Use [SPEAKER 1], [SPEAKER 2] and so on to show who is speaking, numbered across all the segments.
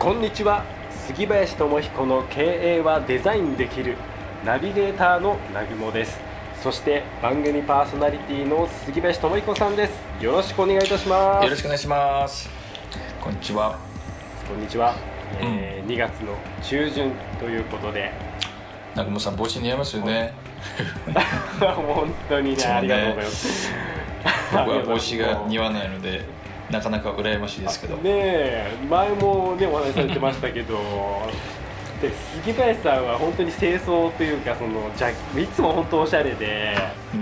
[SPEAKER 1] こんにちは。杉林智彦の経営はデザインできる。ナビゲーターのなぐもです。そして番組パーソナリティの杉林智彦さんです。よろしくお願いいたします。
[SPEAKER 2] よろしくお願いします。こんにちは。
[SPEAKER 1] こんにちは、えー2月の中旬ということで。
[SPEAKER 2] 南雲さん帽子似合いますよね。
[SPEAKER 1] 本当にねありがとうございます。
[SPEAKER 2] 僕は帽子が似合わないのでなかなか羨ましいですけど。
[SPEAKER 1] ねえ前もねお話しされてましたけど で杉林さんは本当に清掃というかそのじゃいつも本当おしゃれで
[SPEAKER 2] うん。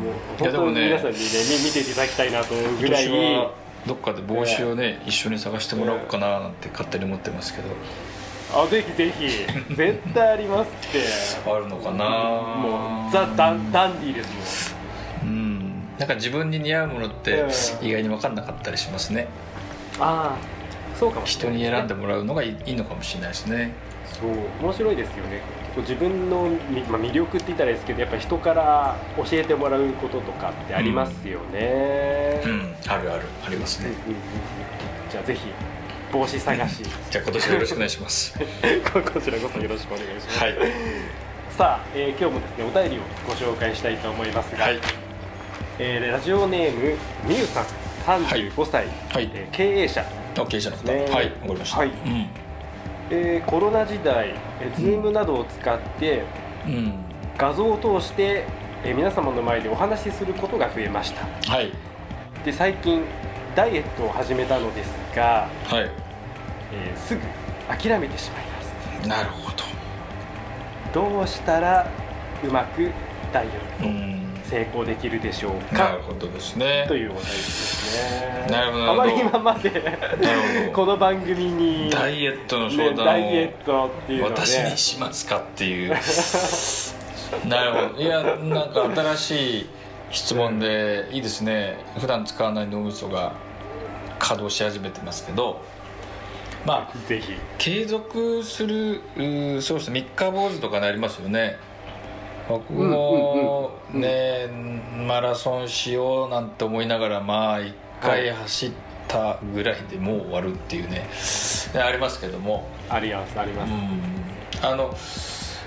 [SPEAKER 1] もう本当に皆さんにねみ見ていただきたいなと思うぐらい
[SPEAKER 2] 今年はどっかで帽子をね一緒に探してもらおうかななんて勝手に思ってますけど。
[SPEAKER 1] あぜひぜひ絶対ありますって。
[SPEAKER 2] あるのかな
[SPEAKER 1] もうザ・ダンダンディーです
[SPEAKER 2] うんなんか自分に似合うものって
[SPEAKER 1] うん。
[SPEAKER 2] 意外に分かんなかったりしますね。
[SPEAKER 1] ああそうかも。しれ
[SPEAKER 2] 人
[SPEAKER 1] ない
[SPEAKER 2] に選んでもらうのがいいのかもしれないですね。
[SPEAKER 1] そう面白いですよね。自分の、みまあ、魅力って言ったらいいですけどやっぱ人から教えてもらうこととかってありますよね、
[SPEAKER 2] うん。あるある。ありますね。
[SPEAKER 1] うんうんうんじゃあぜひ帽子探し。
[SPEAKER 2] じゃあ今年はよろしくお願いします。
[SPEAKER 1] こ こちらこそよろしくお願いします、
[SPEAKER 2] はい。
[SPEAKER 1] さあ、えー今日もですねお便りをご紹介したいと思いますが、
[SPEAKER 2] はい
[SPEAKER 1] えーラジオネームみゆさん35歳、
[SPEAKER 2] はい。
[SPEAKER 1] えー経営者、
[SPEAKER 2] あ経営者の方
[SPEAKER 1] ね。
[SPEAKER 2] はいわかりました。
[SPEAKER 1] はい。
[SPEAKER 2] うん。
[SPEAKER 1] えーコロナ時代、えー、Zoom などを使って
[SPEAKER 2] うん。
[SPEAKER 1] 画像を通して、えー皆様の前でお話しすることが増えました。
[SPEAKER 2] はい。
[SPEAKER 1] で最近ダイエットを始めたのですが、
[SPEAKER 2] はい。
[SPEAKER 1] えーすぐ諦めてしまいます。
[SPEAKER 2] なるほど。
[SPEAKER 1] どうしたらうまくダイエット
[SPEAKER 2] うん
[SPEAKER 1] 成功できるでしょうか？
[SPEAKER 2] なるほどですね。
[SPEAKER 1] というお題ですね。
[SPEAKER 2] なるほど。
[SPEAKER 1] あまり今まで この番組に
[SPEAKER 2] ダイエットの
[SPEAKER 1] ね
[SPEAKER 2] 相談
[SPEAKER 1] ダイエッ
[SPEAKER 2] を
[SPEAKER 1] トっていうのをね。
[SPEAKER 2] 私にしますかっていう。なるほど。いやなんか新しい質問でいいですね。普段使わない脳みそが稼働し始めてますけど。まあ
[SPEAKER 1] ぜひ。
[SPEAKER 2] 継続するうーそうですね。三日坊主とかなりますよね。僕も
[SPEAKER 1] うんうんうん
[SPEAKER 2] ねマラソンしようなんて思いながらまあ一回走ったぐらいでもう終わるっていうね。ねありますけども。
[SPEAKER 1] ありますあります、
[SPEAKER 2] うん。あの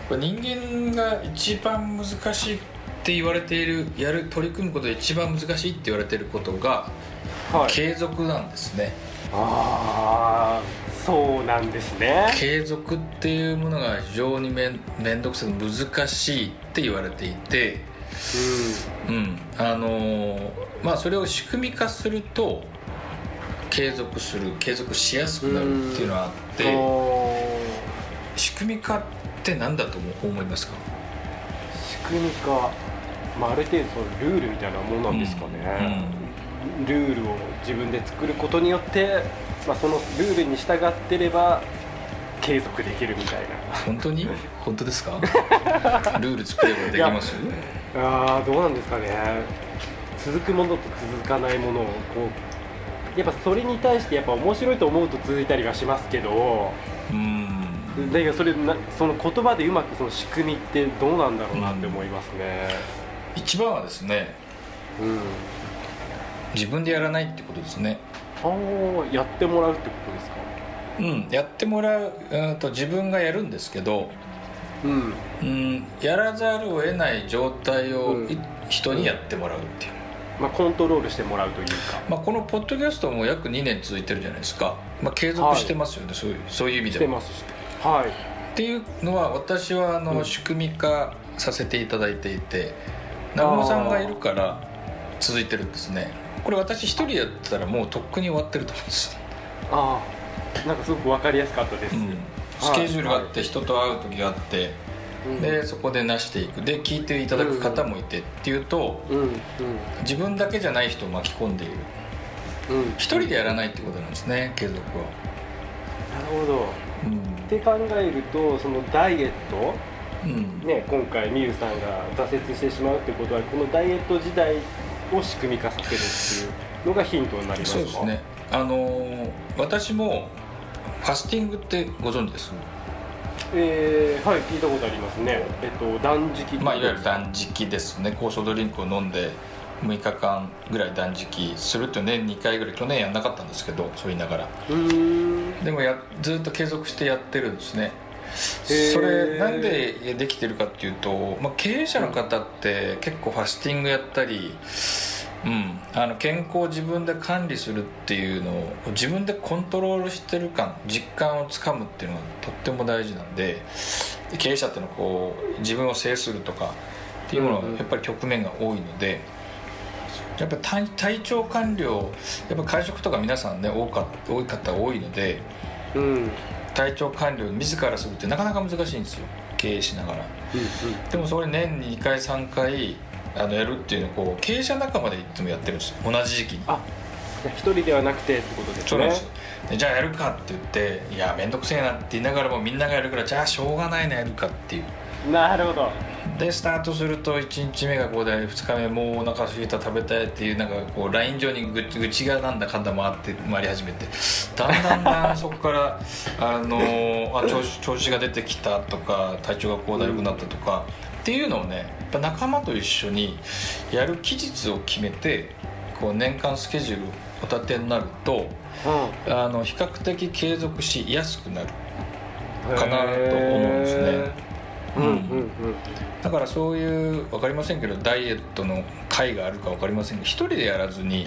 [SPEAKER 2] 人間が一番難しいって言われているやる取り組むことで一番難しいって言われていることが
[SPEAKER 1] はい。
[SPEAKER 2] 継続なんですね。
[SPEAKER 1] ああそうなんですね。
[SPEAKER 2] 継続っていうものが非常に面倒くさく難しいって言われていてうん。あのーまあそれを仕組み化すると継続する継続しやすくなるっていうのはあっ
[SPEAKER 1] うん。
[SPEAKER 2] て
[SPEAKER 1] お
[SPEAKER 2] 仕組み化って何だと思いますか？
[SPEAKER 1] 仕組み化、まあ、ある程度そのルールみたいなものなんですかね、ルールを自分で作ることによって、まあ、そのルールに従ってれば継続できるみたい
[SPEAKER 2] 本当に？本当ですか？ルール作ればできます
[SPEAKER 1] なあーどうなんですかね。続くものと続かないものをこうやっぱそれに対してやっぱ面白いと思うと続いたりはしますけど
[SPEAKER 2] うん。
[SPEAKER 1] だけどそれなその言葉でうまくその仕組みってどうなんだろうなって思いますね。
[SPEAKER 2] 一番はですね
[SPEAKER 1] うん、
[SPEAKER 2] 自分でやらないってことですね。
[SPEAKER 1] ああやってもらうってことですか？
[SPEAKER 2] うんやってもらううんと自分がやるんですけど
[SPEAKER 1] うん。
[SPEAKER 2] うんやらざるを得ない状態を
[SPEAKER 1] うん。
[SPEAKER 2] い人にやってもらうっていう、
[SPEAKER 1] まあ、コントロールしてもらうというか。
[SPEAKER 2] まあ、このポッドキャストも約2年続いてるじゃないですか、まあ、継続してますよね、そういうそういう意味
[SPEAKER 1] して
[SPEAKER 2] でも
[SPEAKER 1] ますしてはい。
[SPEAKER 2] っていうのは私はあの、
[SPEAKER 1] うん。
[SPEAKER 2] 仕組み化させていただいていて南雲さんがいるから続いてるんですねこれ私一人やってたらもうとっくに終わってると思うんです、
[SPEAKER 1] ああなんかすごく分かりやすかったです、
[SPEAKER 2] うん。スケジュールがあって人と会う時があって
[SPEAKER 1] うん。
[SPEAKER 2] でそこでなしていく。で聞いていただく方もいてっていうと
[SPEAKER 1] うん。うん。
[SPEAKER 2] 自分だけじゃない人を巻き込んでいる。
[SPEAKER 1] うん。
[SPEAKER 2] 一人でやらないってことなんですね継続は。
[SPEAKER 1] ほど、うん、って考えるとそのダイエット、うん。ね、今回みゆさんが挫折してしまうってことはこのダイエット時代を仕組み化させるっていうのがヒントになりますか？そうですね。
[SPEAKER 2] あの私もファスティングってご存知です？
[SPEAKER 1] えー、はい聞いたことありますね。えっと断食
[SPEAKER 2] まあいわゆる断食ですね。酵素ドリンクを飲んで6日間ぐらい断食するっていう年2回ぐらい去年やんなかったんですけどそう言いながら。でもやずっと継続してやってるんですねそれなんでできてるかっていうと、まあ、経営者の方って結構ファスティングやったり、うん、あの健康を自分で管理するっていうのを自分でコントロールしてる感実感をつかむっていうのがとっても大事なんで経営者っていうのはこう自分を制するとかっていうものはやっぱり局面が多いので。やっぱ体体調管理をやっぱ会食とか皆さんね多か多い方多いので、うん、体調管理を自らするってなかなか難しいんですよ。経営しながら、うんうん、でもそれ年に2回3回あのやるっていうのをこう経営者仲間でいつもやってるんですよ。同じ時期に。あ
[SPEAKER 1] 一人ではなくてってことですね。そうなんです
[SPEAKER 2] じゃあやるかって言っていや面倒くせえなって言いながらもみんながやるからじゃあしょうがないなやるかっていう。
[SPEAKER 1] なるほど
[SPEAKER 2] でスタートすると1日目がこうで2日目もうお腹すいた食べたいっていうなんかこうライン上に愚痴がなんだかんだ回って回り始めてだんだんだんそこから あのあ調子調子が出てきたとか体調がこうだるくなったとか、っていうのをねやっぱ仲間と一緒にやる期日を決めてこう年間スケジュールお立てになると、うん、あの比較的継続しやすくなるかなと思うんですね。うんうんうん、だからそういう分かりませんけどダイエットの会があるか分かりませんけど一人でやらずに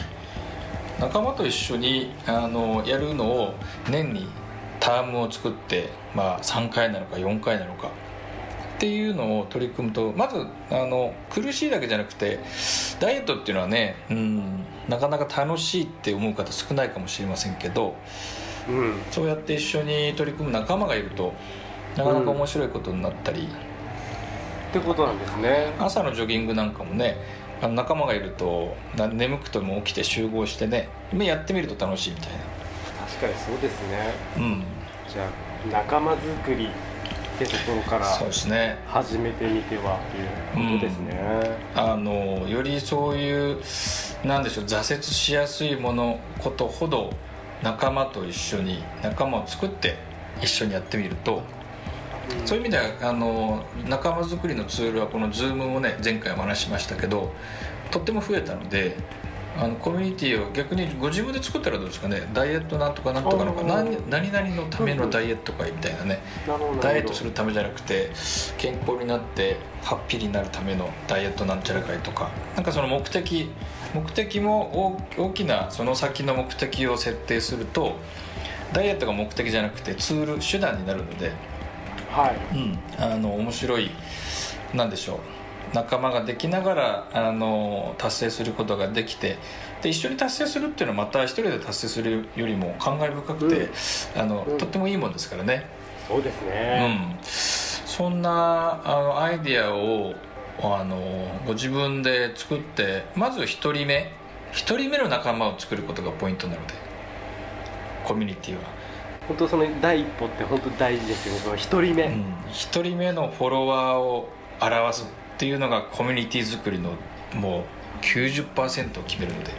[SPEAKER 2] 仲間と一緒にあのやるのを年にタームを作って、まあ、3回なのか4回なのかっていうのを取り組むとまずあの苦しいだけじゃなくてダイエットっていうのはねうんなかなか楽しいって思う方少ないかもしれませんけど、うん、そうやって一緒に取り組む仲間がいるとなかなか面白いことになったり、うん、っ
[SPEAKER 1] てことなんですね。
[SPEAKER 2] 朝のジョギングなんかもねあの仲間がいると眠くても起きて集合してねやってみると楽しいみたいな。
[SPEAKER 1] 確かにそうですね。うん。じゃあ仲間作りってところからそうですね。始めてみてはということですね、
[SPEAKER 2] うん、あのよりそういうなんでしょう挫折しやすいものことほど仲間と一緒に仲間を作って一緒にやってみるとそういう意味ではあの仲間づくりのツールはこの Zoom もね前回お話しましたけどとっても増えたのであのコミュニティを逆にご自分で作ったらどうですかね？ダイエットなんとかなんとかのか何何々のためのダイエット会みたいなね。ダイエットするためじゃなくて健康になってハッピーになるためのダイエットなんちゃら会とかなんかその目的目的も大きなその先の目的を設定するとダイエットが目的じゃなくてツール手段になるのではい、うん、あの面白いなんでしょう。仲間ができながらあの達成することができてで一緒に達成するっていうのはまた一人で達成するよりも感慨深くて、うん、あの、うん、とってもいいもんですからね。
[SPEAKER 1] そうですね、
[SPEAKER 2] うん、そんなあのアイディアをあのご自分で作ってまず1人目1人目の仲間を作ることがポイントなのでコミュニティは
[SPEAKER 1] 本当その第一歩って本当大事ですよね。その1人目、うん、
[SPEAKER 2] 1人目のフォロワーを表すっていうのがコミュニティ作りのもう90%を決めるので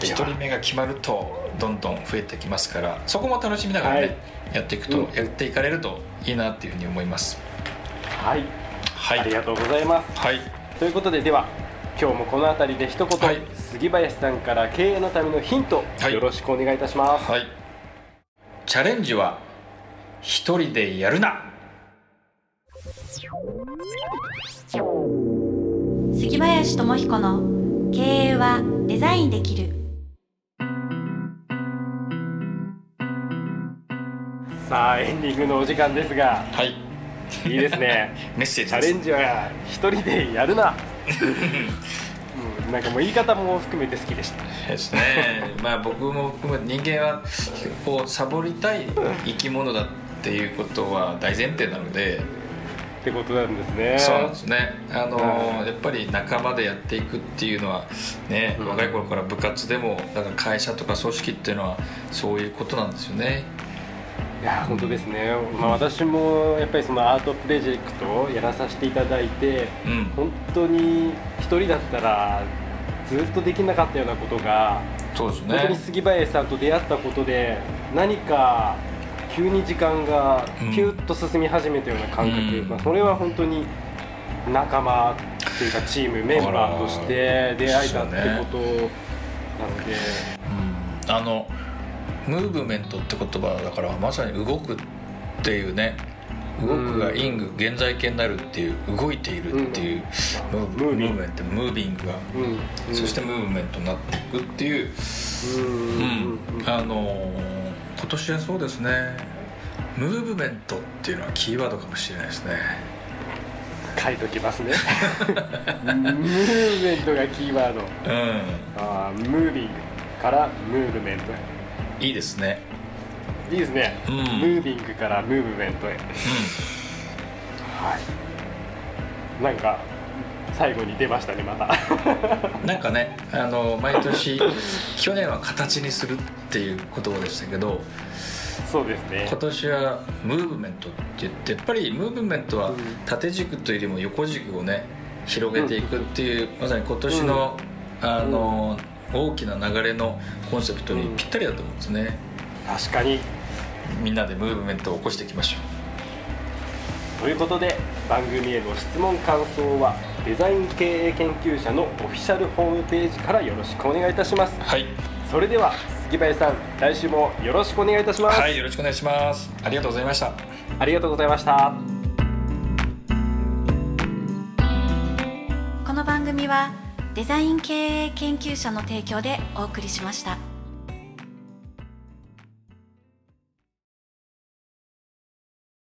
[SPEAKER 2] 1人目が決まるとどんどん増えてきますからそこも楽しみながらね、はい、やっていくと、うん、やっていかれるといいなっていうふうに思います。
[SPEAKER 1] はい、はい、ありがとうございます、はい、ということででは今日もこの辺りで一言、はい、杉林さんから経営のためのヒント、はい、よろしくお願いいたします、はい、
[SPEAKER 2] チャレンジは一人でやるな。
[SPEAKER 3] 杉林智彦の経営はデザインできる。
[SPEAKER 1] さあエンディングのお時間ですがはい。いいですね。
[SPEAKER 2] メッセージ
[SPEAKER 1] チャレンジは一人でやるなうん、なんかもう言い方も含めて好きでした。
[SPEAKER 2] ですね。まあ僕も含めて人間はこうサボりたい生き物だっていうことは大前提なので。
[SPEAKER 1] ってことなんですね。
[SPEAKER 2] そうなんですね。あの、やっぱり仲間でやっていくっていうのはね、若い頃から部活でもだから会社とか組織っていうのはそういうことなんですよね
[SPEAKER 1] いや本当ですね、まあ、私もやっぱりそのアートプロジェクトをやらさせていただいて、うん、本当に一人だったらずっとできなかったようなことが
[SPEAKER 2] そうです、ね、
[SPEAKER 1] 本当に杉林さんと出会ったことで何か急に時間がピュッと進み始めたような感覚、うん、まあ、それは本当に仲間というかチームメンバーとして出会えたってことなので。
[SPEAKER 2] うん、あのムーブメントって言葉だからまさに動くっていうね。動くがイング現在形になるっていう動いているっていう、ムーブメント。ムービングが、そしてムーブメントになっていくっていう、うん。あの今年はそうですね。ムーブメントっていうのはキーワードかもしれないですね。
[SPEAKER 1] 書いときますね。ムーブメントがキーワード、うん、あムービングからムーブメント
[SPEAKER 2] いいですね。
[SPEAKER 1] いいですね、うん、ムービングからムーブメントへ、うん、はい。なんか最後に出ましたねまた。
[SPEAKER 2] なんかねあの毎年 去年は形にするっていう言葉でしたけど
[SPEAKER 1] そうですね。
[SPEAKER 2] 今年はムーブメントって言ってやっぱりムーブメントは縦軸というよりも横軸をね広げていくっていう、うん、まさに今年の、うん、あの、大きな流れのコンセプトにぴったりだと思うんですね、
[SPEAKER 1] 確かに。
[SPEAKER 2] みんなでムーブメントを起こしていきましょ
[SPEAKER 1] う。ということで番組への質問感想はデザイン経営研究者のオフィシャルホームページからよろしくお願いいたします。
[SPEAKER 2] はい。
[SPEAKER 1] それでは杉林さん来週もよろしくお願いいたします。
[SPEAKER 2] はいよろしくお願いします。ありがとうございました。
[SPEAKER 1] ありがとうございました。
[SPEAKER 3] この番組はデザイン経営研究者の提供でお送りしました。